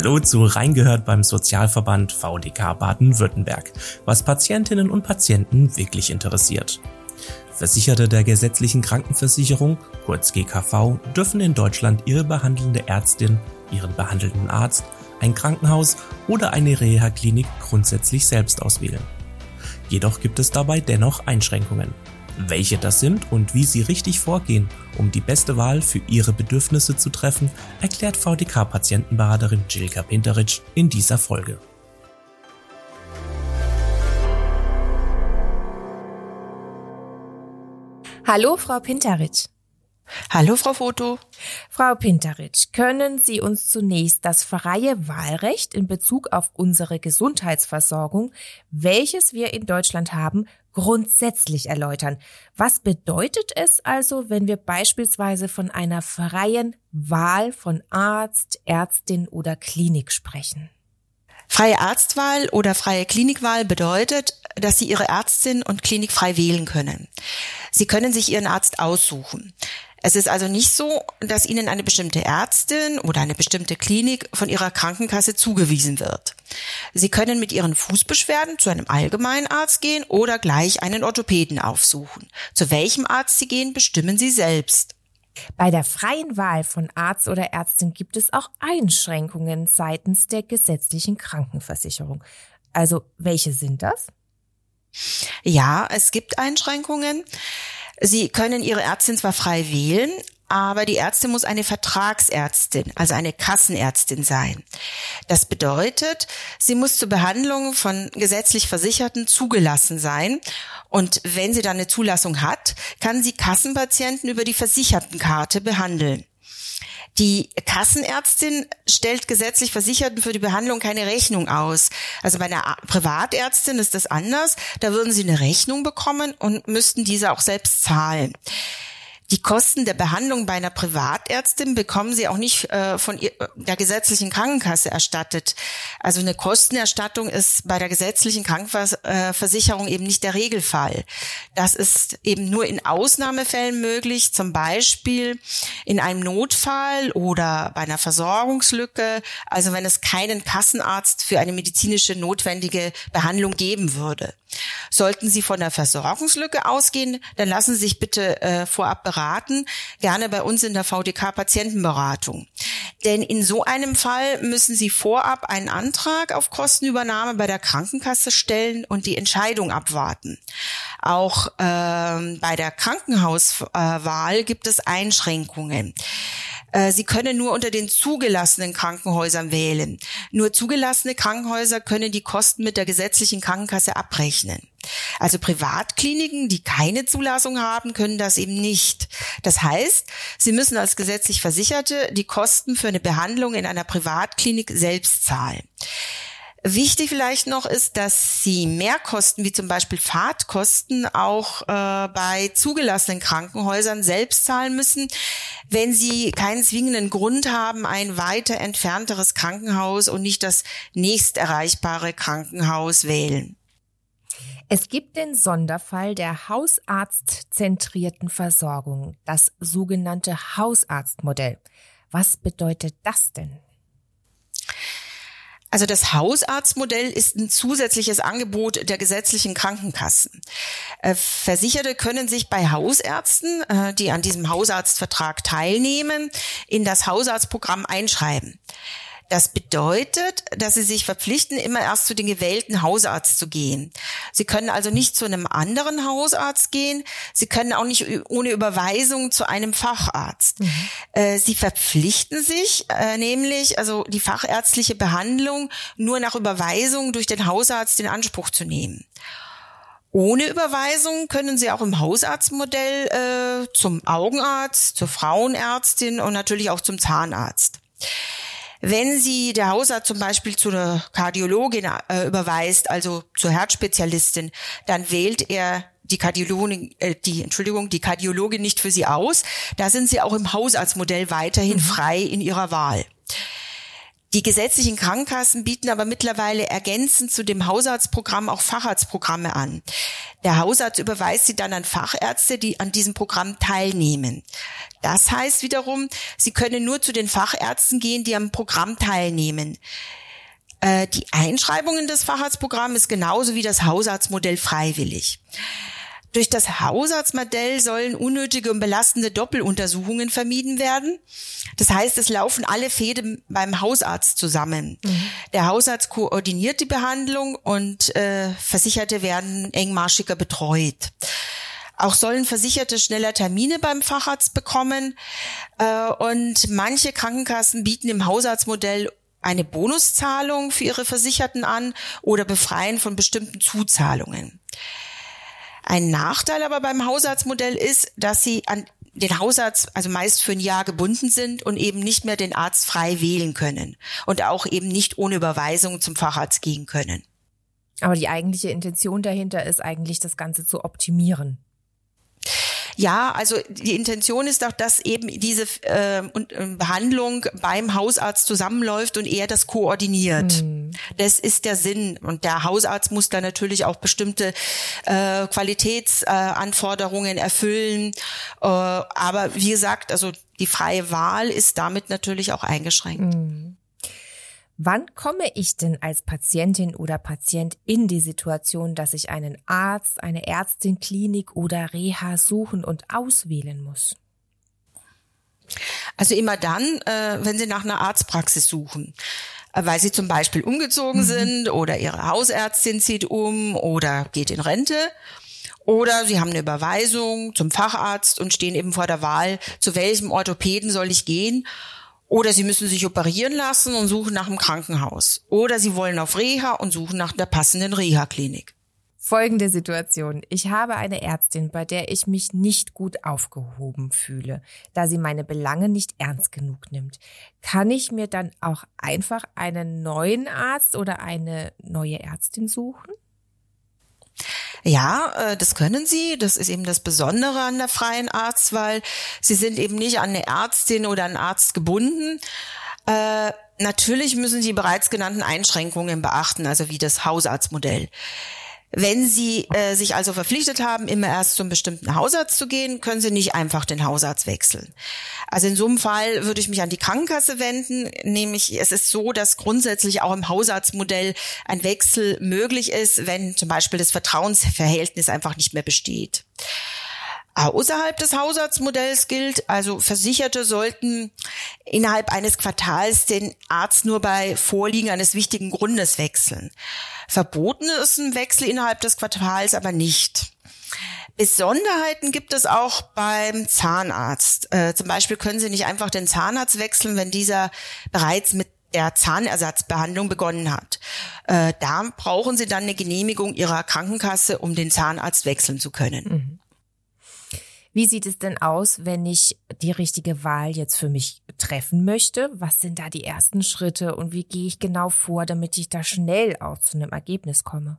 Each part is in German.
Hallo zu Reingehört beim Sozialverband VDK Baden-Württemberg, was Patientinnen und Patienten wirklich interessiert. Versicherte der gesetzlichen Krankenversicherung, kurz GKV, dürfen in Deutschland ihre behandelnde Ärztin, ihren behandelnden Arzt, ein Krankenhaus oder eine Reha-Klinik grundsätzlich selbst auswählen. Jedoch gibt es dabei dennoch Einschränkungen. Welche das sind und wie Sie richtig vorgehen, um die beste Wahl für Ihre Bedürfnisse zu treffen, erklärt VDK-Patientenberaterin Jilka Pinteric in dieser Folge. Hallo, Frau Pinteric. Hallo, Frau Foto. Frau Pinteric, können Sie uns zunächst das freie Wahlrecht in Bezug auf unsere Gesundheitsversorgung, welches wir in Deutschland haben, grundsätzlich erläutern. Was bedeutet es also, wenn wir beispielsweise von einer freien Wahl von Arzt, Ärztin oder Klinik sprechen? Freie Arztwahl oder freie Klinikwahl bedeutet, dass Sie Ihre Ärztin und Klinik frei wählen können. Sie können sich Ihren Arzt aussuchen. Es ist also nicht so, dass Ihnen eine bestimmte Ärztin oder eine bestimmte Klinik von Ihrer Krankenkasse zugewiesen wird. Sie können mit Ihren Fußbeschwerden zu einem Allgemeinarzt gehen oder gleich einen Orthopäden aufsuchen. Zu welchem Arzt Sie gehen, bestimmen Sie selbst. Bei der freien Wahl von Arzt oder Ärztin gibt es auch Einschränkungen seitens der gesetzlichen Krankenversicherung. Also welche sind das? Ja, es gibt Einschränkungen. Sie können Ihre Ärztin zwar frei wählen, aber die Ärztin muss eine Vertragsärztin, also eine Kassenärztin sein. Das bedeutet, sie muss zur Behandlung von gesetzlich Versicherten zugelassen sein. Und wenn sie dann eine Zulassung hat, kann sie Kassenpatienten über die Versichertenkarte behandeln. Die Kassenärztin stellt gesetzlich Versicherten für die Behandlung keine Rechnung aus. Also bei einer Privatärztin ist das anders. Da würden sie eine Rechnung bekommen und müssten diese auch selbst zahlen. Die Kosten der Behandlung bei einer Privatärztin bekommen sie auch nicht äh, von ihr, der gesetzlichen Krankenkasse erstattet. Also eine Kostenerstattung ist bei der gesetzlichen Krankenversicherung eben nicht der Regelfall. Das ist eben nur in Ausnahmefällen möglich, zum Beispiel in einem Notfall oder bei einer Versorgungslücke, also wenn es keinen Kassenarzt für eine medizinische notwendige Behandlung geben würde. Sollten Sie von der Versorgungslücke ausgehen, dann lassen Sie sich bitte äh, vorab beraten, gerne bei uns in der VDK Patientenberatung. Denn in so einem Fall müssen Sie vorab einen Antrag auf Kostenübernahme bei der Krankenkasse stellen und die Entscheidung abwarten. Auch ähm, bei der Krankenhauswahl gibt es Einschränkungen. Äh, Sie können nur unter den zugelassenen Krankenhäusern wählen. Nur zugelassene Krankenhäuser können die Kosten mit der gesetzlichen Krankenkasse abrechnen. Also Privatkliniken, die keine Zulassung haben, können das eben nicht. Das heißt, sie müssen als gesetzlich Versicherte die Kosten für eine Behandlung in einer Privatklinik selbst zahlen. Wichtig vielleicht noch ist, dass Sie Mehrkosten wie zum Beispiel Fahrtkosten auch äh, bei zugelassenen Krankenhäusern selbst zahlen müssen, wenn Sie keinen zwingenden Grund haben, ein weiter entfernteres Krankenhaus und nicht das nächst erreichbare Krankenhaus wählen. Es gibt den Sonderfall der hausarztzentrierten Versorgung, das sogenannte Hausarztmodell. Was bedeutet das denn? Also das Hausarztmodell ist ein zusätzliches Angebot der gesetzlichen Krankenkassen. Äh, Versicherte können sich bei Hausärzten, äh, die an diesem Hausarztvertrag teilnehmen, in das Hausarztprogramm einschreiben. Das bedeutet, dass Sie sich verpflichten, immer erst zu den gewählten Hausarzt zu gehen. Sie können also nicht zu einem anderen Hausarzt gehen. Sie können auch nicht ohne Überweisung zu einem Facharzt. Mhm. Äh, Sie verpflichten sich äh, nämlich, also die fachärztliche Behandlung nur nach Überweisung durch den Hausarzt in Anspruch zu nehmen. Ohne Überweisung können Sie auch im Hausarztmodell äh, zum Augenarzt, zur Frauenärztin und natürlich auch zum Zahnarzt. Wenn Sie der Hausarzt zum Beispiel zu einer Kardiologin äh, überweist, also zur Herzspezialistin, dann wählt er die Kardiologin, äh, die Entschuldigung, die Kardiologin nicht für Sie aus. Da sind Sie auch im Hausarztmodell weiterhin mhm. frei in Ihrer Wahl. Die gesetzlichen Krankenkassen bieten aber mittlerweile ergänzend zu dem Hausarztprogramm auch Facharztprogramme an. Der Hausarzt überweist sie dann an Fachärzte, die an diesem Programm teilnehmen. Das heißt wiederum, sie können nur zu den Fachärzten gehen, die am Programm teilnehmen. Äh, die Einschreibung in das Facharztprogramm ist genauso wie das Hausarztmodell freiwillig. Durch das Hausarztmodell sollen unnötige und belastende Doppeluntersuchungen vermieden werden. Das heißt, es laufen alle Fäden beim Hausarzt zusammen. Mhm. Der Hausarzt koordiniert die Behandlung und äh, Versicherte werden engmaschiger betreut. Auch sollen Versicherte schneller Termine beim Facharzt bekommen. Äh, und manche Krankenkassen bieten im Hausarztmodell eine Bonuszahlung für ihre Versicherten an oder befreien von bestimmten Zuzahlungen. Ein Nachteil aber beim Hausarztmodell ist, dass sie an den Hausarzt also meist für ein Jahr gebunden sind und eben nicht mehr den Arzt frei wählen können und auch eben nicht ohne Überweisung zum Facharzt gehen können. Aber die eigentliche Intention dahinter ist eigentlich, das Ganze zu optimieren. Ja, also die Intention ist doch, dass eben diese äh, äh, Behandlung beim Hausarzt zusammenläuft und er das koordiniert. Mhm. Das ist der Sinn. Und der Hausarzt muss da natürlich auch bestimmte äh, Qualitätsanforderungen äh, erfüllen. Äh, aber wie gesagt, also die freie Wahl ist damit natürlich auch eingeschränkt. Mhm. Wann komme ich denn als Patientin oder Patient in die Situation, dass ich einen Arzt, eine Ärztin, Klinik oder Reha suchen und auswählen muss? Also immer dann, äh, wenn Sie nach einer Arztpraxis suchen äh, weil sie zum Beispiel umgezogen mhm. sind oder ihre Hausärztin zieht um oder geht in Rente. Oder sie haben eine Überweisung zum Facharzt und stehen eben vor der Wahl, zu welchem Orthopäden soll ich gehen. Oder sie müssen sich operieren lassen und suchen nach einem Krankenhaus. Oder sie wollen auf Reha und suchen nach der passenden Reha-Klinik. Folgende Situation. Ich habe eine Ärztin, bei der ich mich nicht gut aufgehoben fühle, da sie meine Belange nicht ernst genug nimmt. Kann ich mir dann auch einfach einen neuen Arzt oder eine neue Ärztin suchen? Ja, äh, das können sie. Das ist eben das Besondere an der freien Arztwahl. Sie sind eben nicht an eine Ärztin oder einen Arzt gebunden. Äh, natürlich müssen sie bereits genannten Einschränkungen beachten, also wie das Hausarztmodell. Wenn Sie äh, sich also verpflichtet haben, immer erst zum bestimmten Hausarzt zu gehen, können Sie nicht einfach den Hausarzt wechseln. Also in so einem Fall würde ich mich an die Krankenkasse wenden, nämlich es ist so, dass grundsätzlich auch im Hausarztmodell ein Wechsel möglich ist, wenn zum Beispiel das Vertrauensverhältnis einfach nicht mehr besteht. Außerhalb des Hausarztmodells gilt, also Versicherte sollten innerhalb eines Quartals den Arzt nur bei Vorliegen eines wichtigen Grundes wechseln. Verboten ist ein Wechsel innerhalb des Quartals aber nicht. Besonderheiten gibt es auch beim Zahnarzt. Äh, zum Beispiel können Sie nicht einfach den Zahnarzt wechseln, wenn dieser bereits mit der Zahnersatzbehandlung begonnen hat. Äh, da brauchen Sie dann eine Genehmigung Ihrer Krankenkasse, um den Zahnarzt wechseln zu können. Mhm. Wie sieht es denn aus, wenn ich die richtige Wahl jetzt für mich treffen möchte? Was sind da die ersten Schritte und wie gehe ich genau vor, damit ich da schnell auch zu einem Ergebnis komme?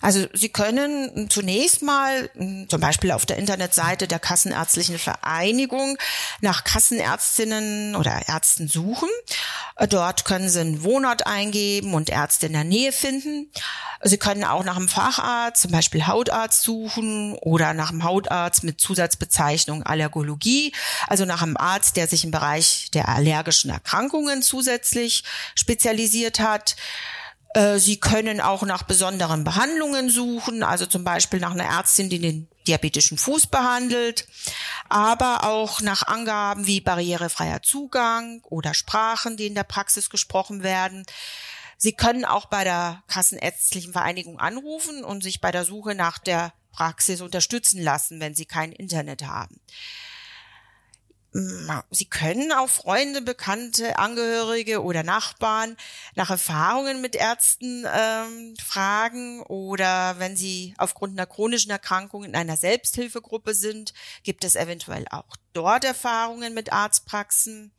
Also Sie können zunächst mal hm, zum Beispiel auf der Internetseite der Kassenärztlichen Vereinigung nach Kassenärztinnen oder Ärzten suchen. Dort können Sie einen Wohnort eingeben und Ärzte in der Nähe finden. Sie können auch nach einem Facharzt, zum Beispiel Hautarzt suchen oder nach einem Hautarzt mit Zusatzbezeichnung Allergologie, also nach einem Arzt, der sich im Bereich der allergischen Erkrankungen zusätzlich spezialisiert hat. Äh, Sie können auch nach besonderen Behandlungen suchen, also zum Beispiel nach einer Ärztin, die den diabetischen Fuß behandelt, aber auch nach Angaben wie barrierefreier Zugang oder Sprachen, die in der Praxis gesprochen werden. Sie können auch bei der Kassenärztlichen Vereinigung anrufen und sich bei der Suche nach der Praxis unterstützen lassen, wenn Sie kein Internet haben. Sie können auch Freunde, Bekannte, Angehörige oder Nachbarn nach Erfahrungen mit Ärzten ähm, fragen oder wenn Sie aufgrund einer chronischen Erkrankung in einer Selbsthilfegruppe sind, gibt es eventuell auch dort Erfahrungen mit Arztpraxen.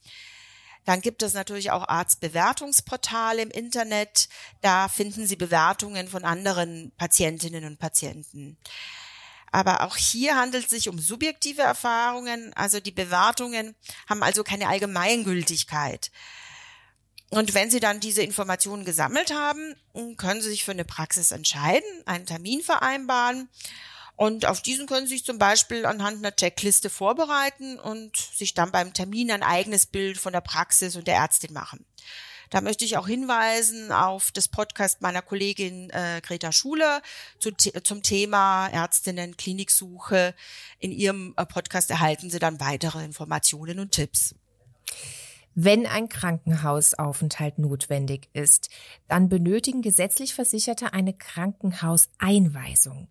Dann gibt es natürlich auch Arztbewertungsportale im Internet. Da finden Sie Bewertungen von anderen Patientinnen und Patienten. Aber auch hier handelt es sich um subjektive Erfahrungen. Also die Bewertungen haben also keine Allgemeingültigkeit. Und wenn Sie dann diese Informationen gesammelt haben, können Sie sich für eine Praxis entscheiden, einen Termin vereinbaren. Und auf diesen können Sie sich zum Beispiel anhand einer Checkliste vorbereiten und sich dann beim Termin ein eigenes Bild von der Praxis und der Ärztin machen. Da möchte ich auch hinweisen auf das Podcast meiner Kollegin äh, Greta Schuler zu, zum Thema Ärztinnen Kliniksuche. In ihrem äh, Podcast erhalten Sie dann weitere Informationen und Tipps. Wenn ein Krankenhausaufenthalt notwendig ist, dann benötigen gesetzlich Versicherte eine Krankenhauseinweisung.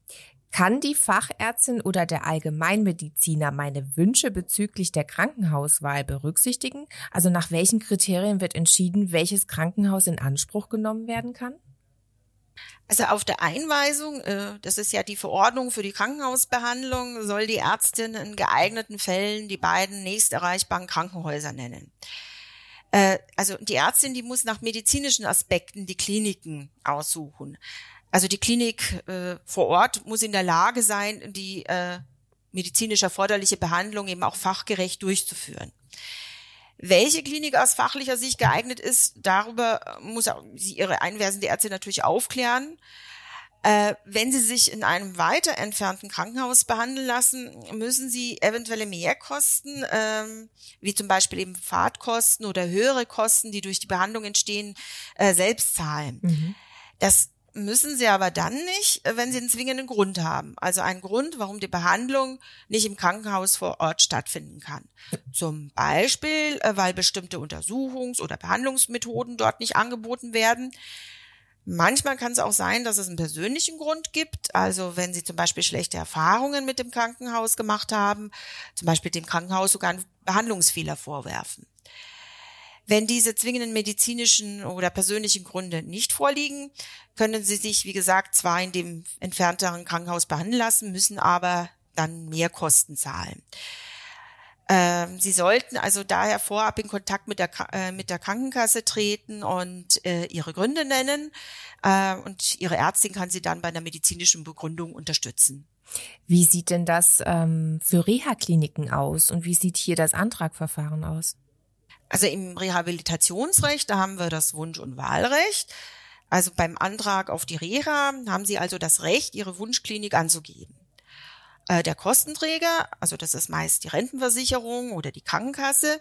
Kann die Fachärztin oder der Allgemeinmediziner meine Wünsche bezüglich der Krankenhauswahl berücksichtigen? Also nach welchen Kriterien wird entschieden, welches Krankenhaus in Anspruch genommen werden kann? Also auf der Einweisung, äh, das ist ja die Verordnung für die Krankenhausbehandlung, soll die Ärztin in geeigneten Fällen die beiden nächst erreichbaren Krankenhäuser nennen. Äh, also die Ärztin, die muss nach medizinischen Aspekten die Kliniken aussuchen. Also die Klinik äh, vor Ort muss in der Lage sein, die äh, medizinisch erforderliche Behandlung eben auch fachgerecht durchzuführen. Welche Klinik aus fachlicher Sicht geeignet ist, darüber muss auch sie ihre einweisende Ärztin natürlich aufklären. Äh, wenn Sie sich in einem weiter entfernten Krankenhaus behandeln lassen, müssen Sie eventuelle Mehrkosten, ähm, wie zum Beispiel eben Fahrtkosten oder höhere Kosten, die durch die Behandlung entstehen, äh, selbst zahlen. Mhm. Das müssen sie aber dann nicht, äh, wenn sie einen zwingenden Grund haben. Also einen Grund, warum die Behandlung nicht im Krankenhaus vor Ort stattfinden kann. Zum Beispiel, äh, weil bestimmte Untersuchungs- oder Behandlungsmethoden dort nicht angeboten werden. Manchmal kann es auch sein, dass es einen persönlichen Grund gibt. Also wenn Sie zum Beispiel schlechte Erfahrungen mit dem Krankenhaus gemacht haben, zum Beispiel dem Krankenhaus sogar einen Behandlungsfehler vorwerfen. Wenn diese zwingenden medizinischen oder persönlichen Gründe nicht vorliegen, können Sie sich, wie gesagt, zwar in dem entfernteren Krankenhaus behandeln lassen, müssen aber dann mehr Kosten zahlen. Ähm, Sie sollten also daher vorab in Kontakt mit der, äh, mit der Krankenkasse treten und äh, Ihre Gründe nennen. Äh, und Ihre Ärztin kann Sie dann bei einer medizinischen Begründung unterstützen. Wie sieht denn das ähm, für Reha-Kliniken aus und wie sieht hier das Antragverfahren aus? Also im Rehabilitationsrecht, da haben wir das Wunsch- und Wahlrecht. Also beim Antrag auf die Reha haben Sie also das Recht, Ihre Wunschklinik anzugeben. Äh, der Kostenträger, also das ist meist die Rentenversicherung oder die Krankenkasse,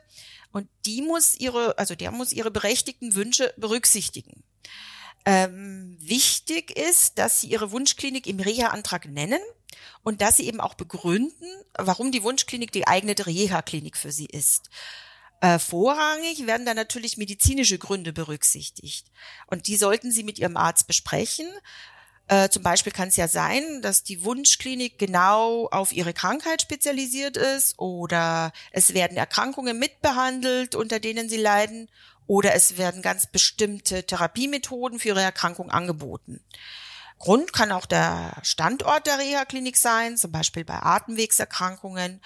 und die muss ihre, also der muss ihre berechtigten Wünsche berücksichtigen. Ähm, wichtig ist, dass Sie Ihre Wunschklinik im Reha-Antrag nennen und dass Sie eben auch begründen, warum die Wunschklinik die eignete Reha-Klinik für Sie ist. Äh, vorrangig werden da natürlich medizinische Gründe berücksichtigt. Und die sollten Sie mit Ihrem Arzt besprechen. Äh, zum Beispiel kann es ja sein, dass die Wunschklinik genau auf ihre Krankheit spezialisiert ist oder es werden Erkrankungen mitbehandelt, unter denen sie leiden oder es werden ganz bestimmte Therapiemethoden für ihre Erkrankung angeboten. Grund kann auch der Standort der Reha-Klinik sein, zum Beispiel bei Atemwegserkrankungen,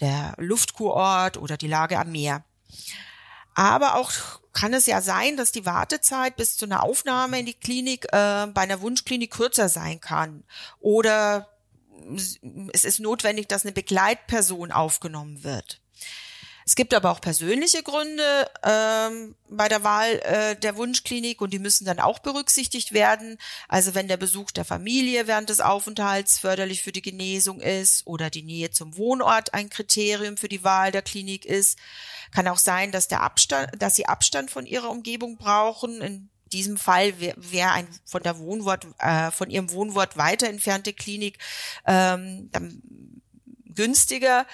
der Luftkurort oder die Lage am Meer. Aber auch kann es ja sein, dass die Wartezeit bis zu einer Aufnahme in die Klinik äh, bei einer Wunschklinik kürzer sein kann. Oder es ist notwendig, dass eine Begleitperson aufgenommen wird. Es gibt aber auch persönliche Gründe ähm, bei der Wahl äh, der Wunschklinik und die müssen dann auch berücksichtigt werden. Also wenn der Besuch der Familie während des Aufenthalts förderlich für die Genesung ist oder die Nähe zum Wohnort ein Kriterium für die Wahl der Klinik ist, kann auch sein, dass der Abstand, dass sie Abstand von ihrer Umgebung brauchen. In diesem Fall wäre wär ein von der Wohnwort, äh, von ihrem Wohnwort weiter entfernte Klinik ähm, günstiger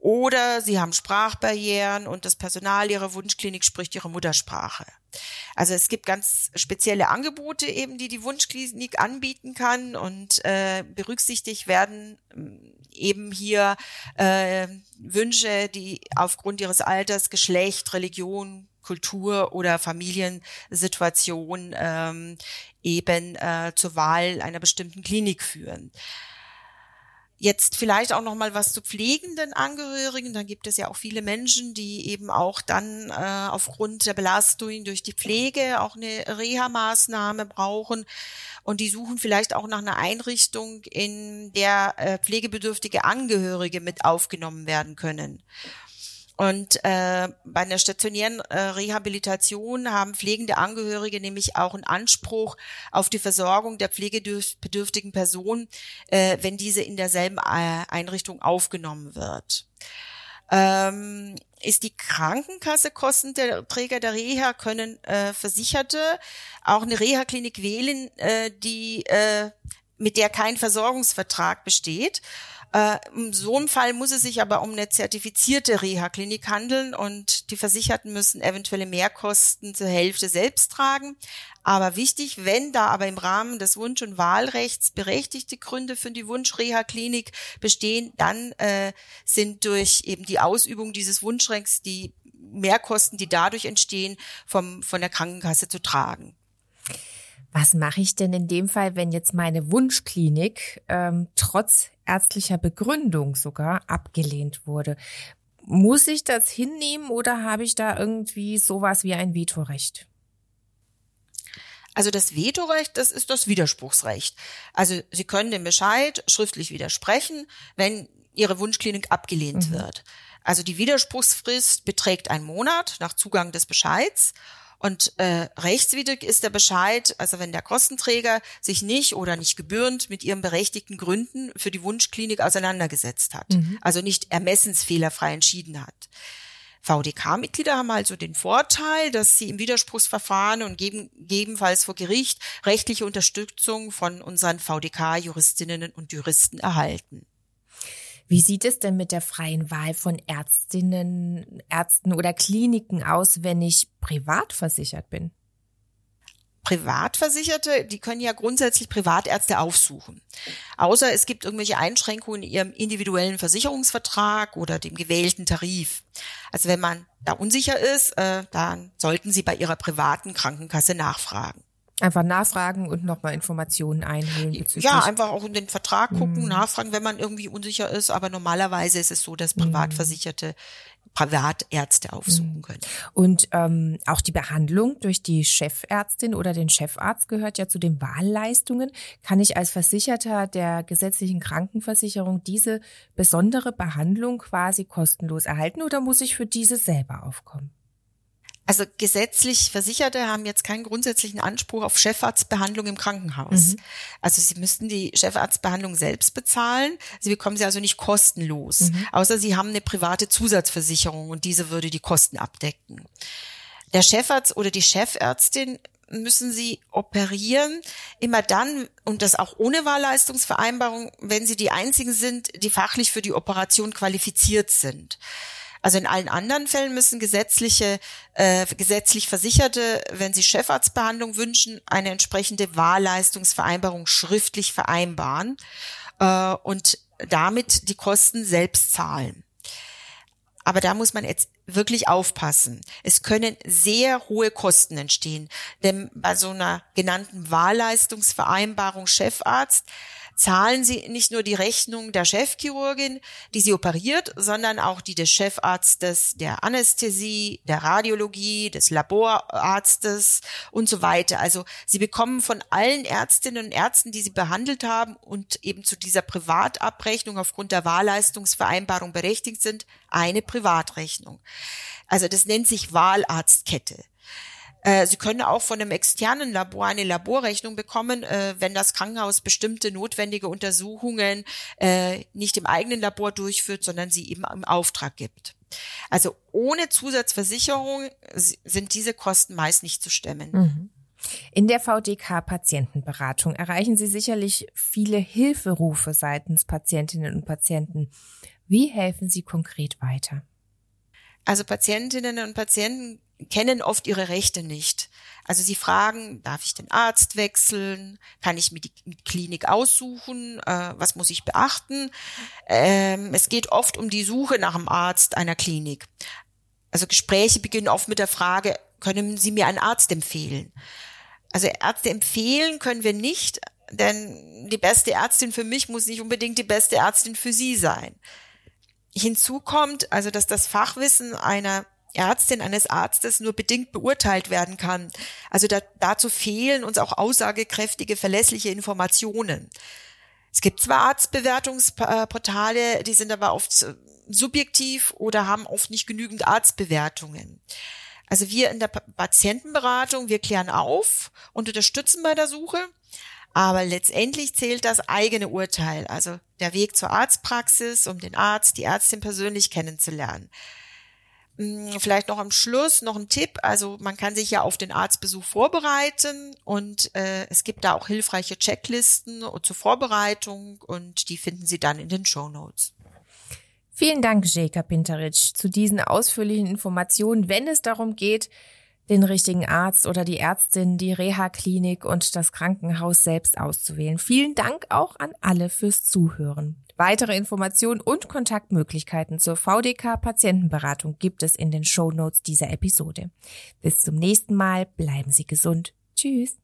oder sie haben Sprachbarrieren und das Personal ihrer Wunschklinik spricht ihre Muttersprache. Also es gibt ganz spezielle Angebote eben, die die Wunschklinik anbieten kann und äh, berücksichtigt werden ähm, eben hier äh, Wünsche, die aufgrund ihres Alters, Geschlecht, Religion, Kultur oder Familiensituation ähm, eben äh, zur Wahl einer bestimmten Klinik führen. Jetzt vielleicht auch noch mal was zu pflegenden Angehörigen. Da gibt es ja auch viele Menschen, die eben auch dann äh, aufgrund der Belastung durch die Pflege auch eine Reha-Maßnahme brauchen und die suchen vielleicht auch nach einer Einrichtung, in der äh, pflegebedürftige Angehörige mit aufgenommen werden können. Und äh, bei einer stationären äh, Rehabilitation haben pflegende Angehörige nämlich auch einen Anspruch auf die Versorgung der pflegebedürftigen Person, äh, wenn diese in derselben äh, Einrichtung aufgenommen wird. Ähm, ist die Krankenkasse Kostenträger der Reha, können äh, Versicherte auch eine Reha-Klinik wählen, äh, die äh, mit der kein Versorgungsvertrag besteht äh, in so einem Fall muss es sich aber um eine zertifizierte Reha-Klinik handeln und die Versicherten müssen eventuelle Mehrkosten zur Hälfte selbst tragen. Aber wichtig, wenn da aber im Rahmen des Wunsch- und Wahlrechts berechtigte Gründe für die Wunsch-Reha-Klinik bestehen, dann äh, sind durch eben die Ausübung dieses Wunschrechts die Mehrkosten, die dadurch entstehen, vom, von der Krankenkasse zu tragen. Was mache ich denn in dem Fall, wenn jetzt meine Wunschklinik ähm, trotz ärztlicher Begründung sogar abgelehnt wurde? Muss ich das hinnehmen oder habe ich da irgendwie sowas wie ein Vetorecht? Also das Vetorecht, das ist das Widerspruchsrecht. Also Sie können den Bescheid schriftlich widersprechen, wenn Ihre Wunschklinik abgelehnt mhm. wird. Also die Widerspruchsfrist beträgt einen Monat nach Zugang des Bescheids und äh, rechtswidrig ist der Bescheid, also wenn der Kostenträger sich nicht oder nicht gebührend mit ihren berechtigten Gründen für die Wunschklinik auseinandergesetzt hat, mhm. also nicht ermessensfehlerfrei entschieden hat. VDK-Mitglieder haben also den Vorteil, dass sie im Widerspruchsverfahren und geben, gegebenenfalls vor Gericht rechtliche Unterstützung von unseren VDK-Juristinnen und Juristen erhalten. Wie sieht es denn mit der freien Wahl von Ärztinnen, Ärzten oder Kliniken aus, wenn ich privat versichert bin? Privatversicherte, die können ja grundsätzlich Privatärzte aufsuchen. Außer es gibt irgendwelche Einschränkungen in ihrem individuellen Versicherungsvertrag oder dem gewählten Tarif. Also wenn man da unsicher ist, äh, dann sollten Sie bei Ihrer privaten Krankenkasse nachfragen. Einfach nachfragen und nochmal Informationen einholen. Bezüglich. Ja, einfach auch in den Vertrag gucken, mhm. nachfragen, wenn man irgendwie unsicher ist. Aber normalerweise ist es so, dass. Privatversicherte Privatärzte aufsuchen mhm. können. Und ähm, auch die Behandlung durch die Chefärztin oder den Chefarzt gehört ja zu den Wahlleistungen. Kann ich als Versicherter der gesetzlichen Krankenversicherung diese besondere Behandlung quasi kostenlos erhalten oder muss ich für diese selber aufkommen? Also gesetzlich Versicherte haben jetzt keinen grundsätzlichen Anspruch auf Chefarztbehandlung im Krankenhaus. Mhm. Also sie müssten die Chefarztbehandlung selbst bezahlen. Sie bekommen sie also nicht kostenlos, mhm. außer sie haben eine private Zusatzversicherung und diese würde die Kosten abdecken. Der Chefarzt oder die Chefärztin müssen sie operieren, immer dann, und das auch ohne Wahlleistungsvereinbarung, wenn sie die einzigen sind, die fachlich für die Operation qualifiziert sind. Also in allen anderen Fällen müssen gesetzliche, äh, gesetzlich Versicherte, wenn sie Chefarztbehandlung wünschen, eine entsprechende Wahlleistungsvereinbarung schriftlich vereinbaren äh, und damit die Kosten selbst zahlen. Aber da muss man jetzt wirklich aufpassen. Es können sehr hohe Kosten entstehen, denn bei so einer genannten Wahlleistungsvereinbarung Chefarzt zahlen sie nicht nur die Rechnung der Chefchirurgin, die sie operiert, sondern auch die des Chefarztes, der Anästhesie, der Radiologie, des Laborarztes und so weiter. Also sie bekommen von allen Ärztinnen und Ärzten, die sie behandelt haben und eben zu dieser Privatabrechnung aufgrund der Wahlleistungsvereinbarung berechtigt sind, eine Privatrechnung. Also das nennt sich Wahlarztkette. Äh, Sie können auch von einem externen Labor eine Laborrechnung bekommen, äh, wenn das Krankenhaus bestimmte notwendige Untersuchungen äh, nicht im eigenen Labor durchführt, sondern sie eben im Auftrag gibt. Also ohne Zusatzversicherung sind diese Kosten meist nicht zu stemmen. Mhm. In der VDK-Patientenberatung erreichen Sie sicherlich viele Hilferufe seitens Patientinnen und Patienten. Wie helfen Sie konkret weiter? Also Patientinnen und Patienten kennen oft ihre Rechte nicht. Also sie fragen, darf ich den Arzt wechseln? Kann ich mir die Klinik aussuchen? Äh, was muss ich beachten? Ähm, es geht oft um die Suche nach einem Arzt einer Klinik. Also Gespräche beginnen oft mit der Frage, können Sie mir einen Arzt empfehlen? Also Ärzte empfehlen können wir nicht, denn die beste Ärztin für mich muss nicht unbedingt die beste Ärztin für Sie sein. Hinzu kommt also, dass das Fachwissen einer Ärztin, eines Arztes nur bedingt beurteilt werden kann. Also da, dazu fehlen uns auch aussagekräftige, verlässliche Informationen. Es gibt zwar Arztbewertungsportale, die sind aber oft subjektiv oder haben oft nicht genügend Arztbewertungen. Also wir in der Patientenberatung, wir klären auf und unterstützen bei der Suche. Aber letztendlich zählt das eigene Urteil, also der Weg zur Arztpraxis, um den Arzt, die Ärztin persönlich kennenzulernen. Hm, vielleicht noch am Schluss noch ein Tipp. Also man kann sich ja auf den Arztbesuch vorbereiten und äh, es gibt da auch hilfreiche Checklisten zur Vorbereitung und die finden Sie dann in den Show Notes. Vielen Dank, Jeka Pinteric, zu diesen ausführlichen Informationen, wenn es darum geht, den richtigen Arzt oder die Ärztin, die Reha-Klinik und das Krankenhaus selbst auszuwählen. Vielen Dank auch an alle fürs Zuhören. Weitere Informationen und Kontaktmöglichkeiten zur VDK Patientenberatung gibt es in den Show Notes dieser Episode. Bis zum nächsten Mal, bleiben Sie gesund. Tschüss.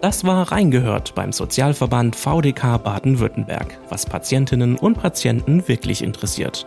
Das war Reingehört beim Sozialverband VDK Baden-Württemberg, was Patientinnen und Patienten wirklich interessiert.